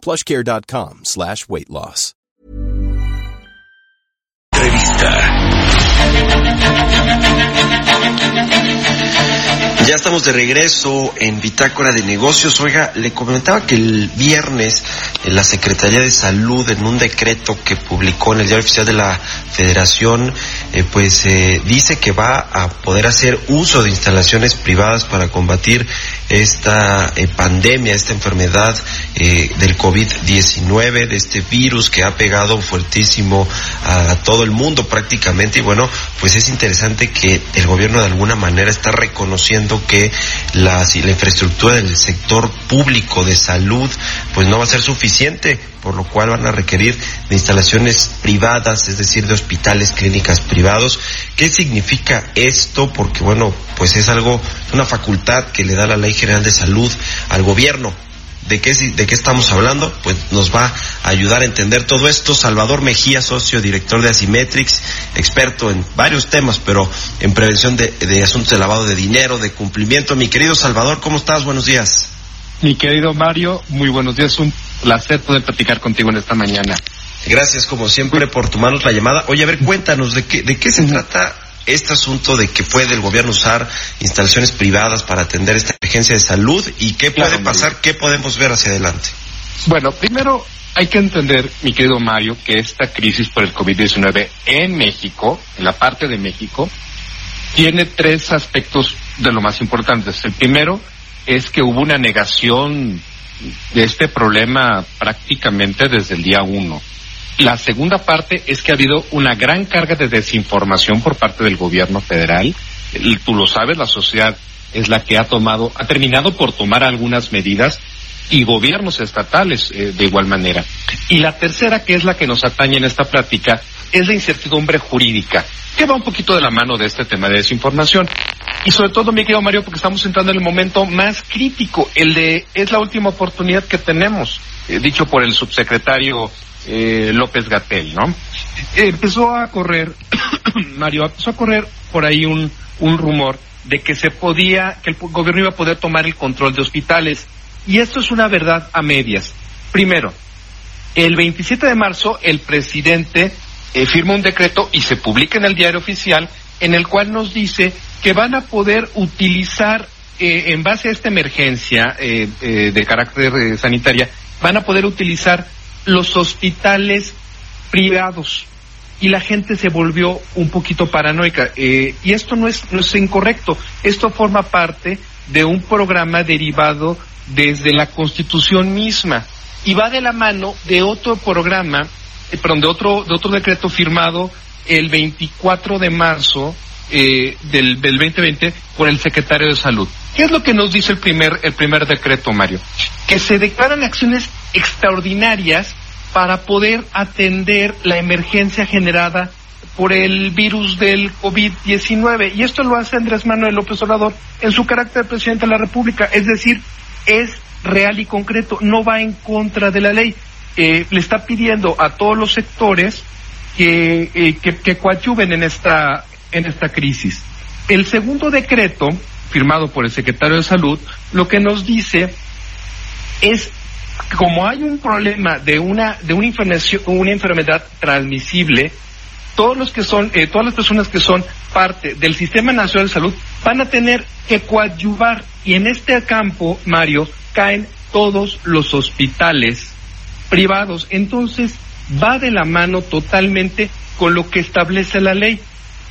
plushcare.com slash weight loss. Ya estamos de regreso en Bitácora de Negocios. Oiga, le comentaba que el viernes en la Secretaría de Salud, en un decreto que publicó en el Diario Oficial de la Federación, eh, pues eh, dice que va a poder hacer uso de instalaciones privadas para combatir esta eh, pandemia, esta enfermedad del COVID-19, de este virus que ha pegado fuertísimo a, todo el mundo prácticamente. Y bueno, pues es interesante que el gobierno de alguna manera está reconociendo que la infraestructura del sector público de salud pues no va a ser suficiente, por lo cual van a requerir de instalaciones privadas, es decir, de hospitales, clínicas privados. ¿Qué significa esto? Porque bueno, pues es algo, una facultad que le da la Ley General de Salud al gobierno ¿De qué, ¿De qué estamos hablando? Pues nos va a ayudar a entender todo esto. Salvador Mejía, socio director de Asimetrix, experto en varios temas, pero en prevención de, asuntos de lavado de dinero, de cumplimiento. Mi querido Salvador, ¿cómo estás? Buenos días. Mi querido Mario, muy buenos días. Placer poder platicar contigo en esta mañana. Gracias, como siempre, por tomarnos la llamada. Oye, a ver, cuéntanos de qué, de qué se trata este asunto de que puede el gobierno usar instalaciones privadas para atender esta emergencia de salud y qué puede pasar, qué podemos ver hacia adelante. Bueno, primero hay que entender, mi querido Mario, que esta crisis por el COVID-19 en México, en la parte de México, tiene tres aspectos de lo más importantes. El primero es que hubo una negación de este problema prácticamente desde el día uno. La segunda parte es que ha habido una gran carga de desinformación por parte del gobierno federal. Tú lo sabes, la sociedad es la que ha tomado, ha terminado por tomar algunas medidas y gobiernos estatales eh, de igual manera. Y la tercera, que es la que nos atañe en esta plática, es la incertidumbre jurídica, que va un poquito de la mano de este tema de desinformación. Y sobre todo, mi querido Mario, porque estamos entrando en el momento más crítico, el de es la última oportunidad que tenemos, eh, dicho por el subsecretario eh, López Gatel, ¿no? empezó a correr, Mario, empezó a correr por ahí un, un rumor de que se podía, que el gobierno iba a poder tomar el control de hospitales. Y esto es una verdad a medias. Primero, el 27 de marzo el presidente eh, firma un decreto y se publica en el diario oficial en el cual nos dice que van a poder utilizar, eh, en base a esta emergencia eh, de carácter sanitaria, van a poder utilizar los hospitales privados. Y la gente se volvió un poquito paranoica. Eh, y esto no es, no es incorrecto, esto forma parte de un programa derivado desde la Constitución misma. Y va de la mano de otro programa, eh, perdón, de otro, de otro decreto firmado el 24 de marzo eh, del, del 2020 por el secretario de Salud. ¿Qué es lo que nos dice el primer, el primer decreto, Mario? Que se declaran acciones extraordinarias para poder atender la emergencia generada por el virus del COVID-19. Y esto lo hace Andrés Manuel López Obrador en su carácter de presidente de la República. Es decir, es real y concreto, no va en contra de la ley. Eh, le está pidiendo a todos los sectores que, eh, que, que coadyuven en esta, en esta crisis. El segundo decreto, firmado por el secretario de Salud, lo que nos dice es como hay un problema de una de una una enfermedad transmisible, todos los que son eh, todas las personas que son parte del Sistema Nacional de Salud van a tener que coadyuvar y en este campo, Mario, caen todos los hospitales privados. Entonces, va de la mano totalmente con lo que establece la ley.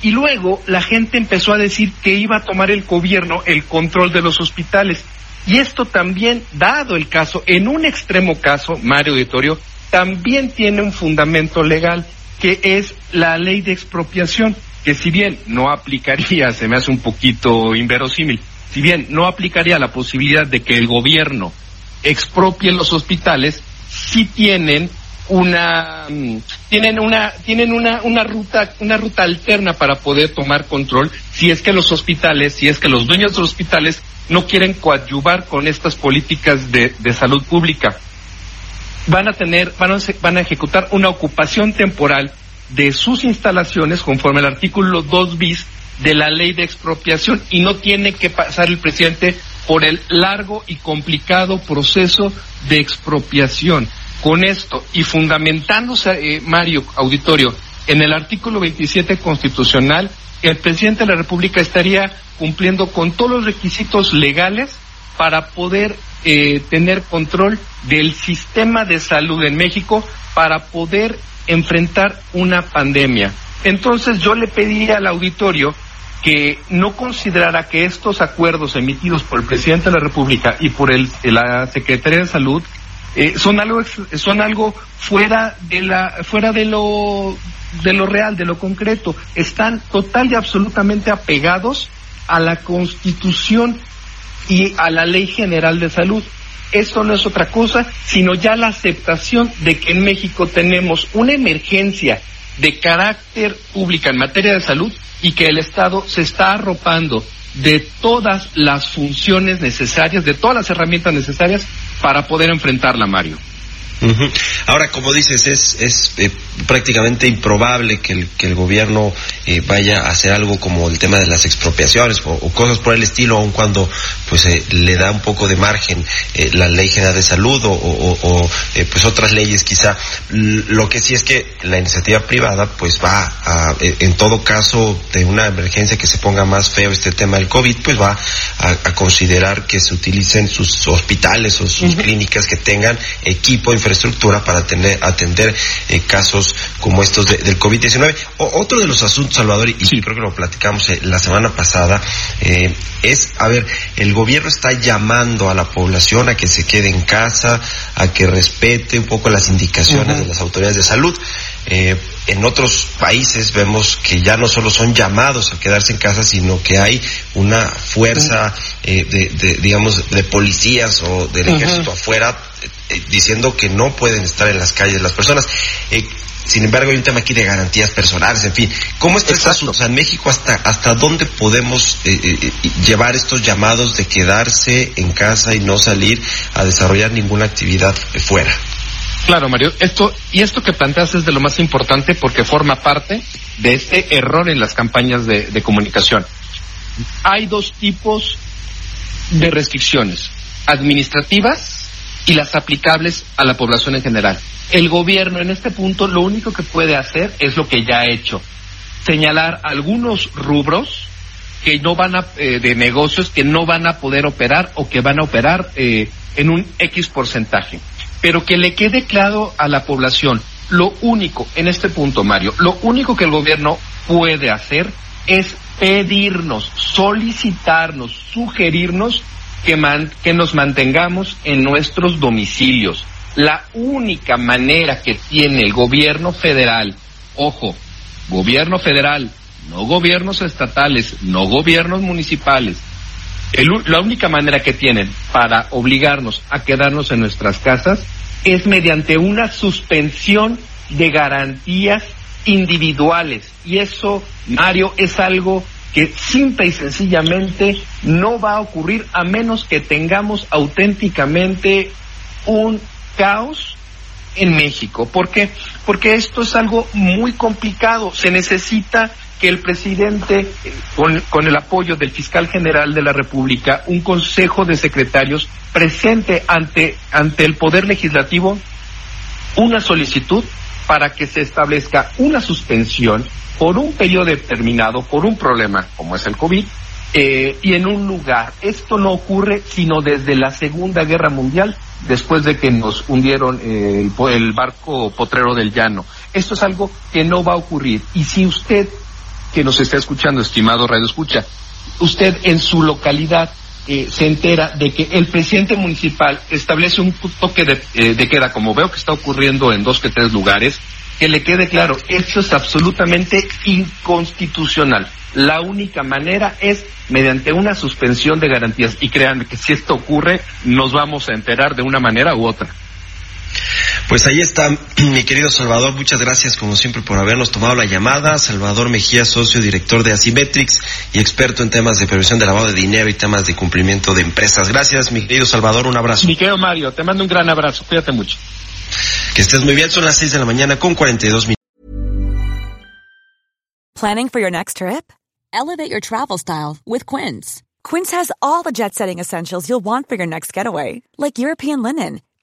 Y luego la gente empezó a decir que iba a tomar el gobierno el control de los hospitales. Y esto también, dado el caso, en un extremo caso, Mario Auditorio, también tiene un fundamento legal, que es la ley de expropiación, que si bien no aplicaría, se me hace un poquito inverosímil, si bien no aplicaría la posibilidad de que el gobierno expropie los hospitales, sí tienen una mm, tienen una tienen una una ruta una ruta alterna para poder tomar control si es que los hospitales si es que los dueños de los hospitales no quieren coadyuvar con estas políticas de, de salud pública. Van a tener van a, van a ejecutar una ocupación temporal de sus instalaciones conforme al artículo 2 bis de la ley de expropiación y no tiene que pasar el presidente por el largo y complicado proceso de expropiación. Con esto y fundamentándose, eh, Mario Auditorio, en el artículo 27 constitucional, el presidente de la República estaría cumpliendo con todos los requisitos legales para poder eh, tener control del sistema de salud en México para poder enfrentar una pandemia. Entonces yo le pediría al auditorio que no considerara que estos acuerdos emitidos por el presidente de la República y por el, la Secretaría de Salud eh, son algo son algo fuera de la fuera de lo de lo real, de lo concreto. Están total y absolutamente apegados a la Constitución y a la Ley General de Salud. Esto no es otra cosa, sino ya la aceptación de que en México tenemos una emergencia de carácter pública en materia de salud y que el Estado se está arropando de todas las funciones necesarias, de todas las herramientas necesarias para poder enfrentarla, Mario. Ahora, como dices, es, es eh, prácticamente improbable que el, que el gobierno eh, vaya a hacer algo como el tema de las expropiaciones o, cosas por el estilo, aun cuando pues eh, le da un poco de margen la ley general de salud o, o pues otras leyes quizá. Lo que sí es que la iniciativa privada pues va a, en todo caso de una emergencia que se ponga más feo este tema del COVID, pues va a, considerar que se utilicen sus hospitales o sus clínicas que tengan equipo, infraestructura para tener, atender eh, casos como estos del COVID-19. Otro de los asuntos, Salvador, y creo que lo platicamos eh, la semana pasada, eh, es, a ver, el gobierno está llamando a la población a que se quede en casa, a que respete un poco las indicaciones de las autoridades de salud. Eh, en otros países vemos que ya no solo son llamados a quedarse en casa, sino que hay una fuerza eh, de, digamos, de policías o del ejército afuera diciendo que no pueden estar en las calles las personas. sin embargo, hay un tema aquí de garantías personales, en fin. ¿Cómo está este asunto? O sea, en México, ¿hasta, hasta dónde podemos llevar estos llamados de quedarse en casa y no salir a desarrollar ninguna actividad fuera? Claro, Mario. Esto y esto que planteas es de lo más importante porque forma parte de este error en las campañas de, comunicación. Hay dos tipos de restricciones, administrativas y las aplicables a la población en general. El gobierno en este punto lo único que puede hacer es lo que ya ha hecho, señalar algunos rubros que no van a, eh, de negocios que no van a poder operar o que van a operar eh, en un X porcentaje pero que le quede claro a la población, lo único, en este punto, Mario, lo único que el gobierno puede hacer es pedirnos, solicitarnos, sugerirnos que, que nos mantengamos en nuestros domicilios. La única manera que tiene el gobierno federal, ojo, gobierno federal, no gobiernos estatales, no gobiernos municipales, la única manera que tienen para obligarnos a quedarnos en nuestras casas es mediante una suspensión de garantías individuales. Y eso, Mario, es algo que simple y sencillamente no va a ocurrir a menos que tengamos auténticamente un caos en México. ¿Por qué? Porque esto es algo muy complicado. Se necesita que el presidente, con, el apoyo del fiscal general de la República, un consejo de secretarios, presente ante, ante el Poder Legislativo una solicitud para que se establezca una suspensión por un periodo determinado, por un problema como es el COVID, eh, y en un lugar. Esto no ocurre sino desde la Segunda Guerra Mundial, después de que nos hundieron eh, el, el barco potrero del llano. Esto es algo que no va a ocurrir. Y si usted que nos está escuchando, estimado Radio Escucha, usted en su localidad eh, se entera de que el presidente municipal establece un toque de, eh, de, queda, como veo que está ocurriendo en dos que tres lugares, que le quede claro, esto es absolutamente inconstitucional. La única manera es mediante una suspensión de garantías. Y créanme que si esto ocurre, nos vamos a enterar de una manera u otra. Pues ahí está, mi querido Salvador, muchas gracias como siempre por habernos tomado la llamada. Salvador Mejía, socio director de Asymmetrics y experto en temas de prevención de lavado de dinero y temas de cumplimiento de empresas. Gracias, mi querido Salvador, un abrazo. Mi querido Mario, te mando un gran abrazo, cuídate mucho. Que estés muy bien, son las 6 de la mañana con 42 minutos. Planning for your next trip? Elevate your travel style with Quince. Quince has all the jet setting essentials you'll want for your next getaway, like European linen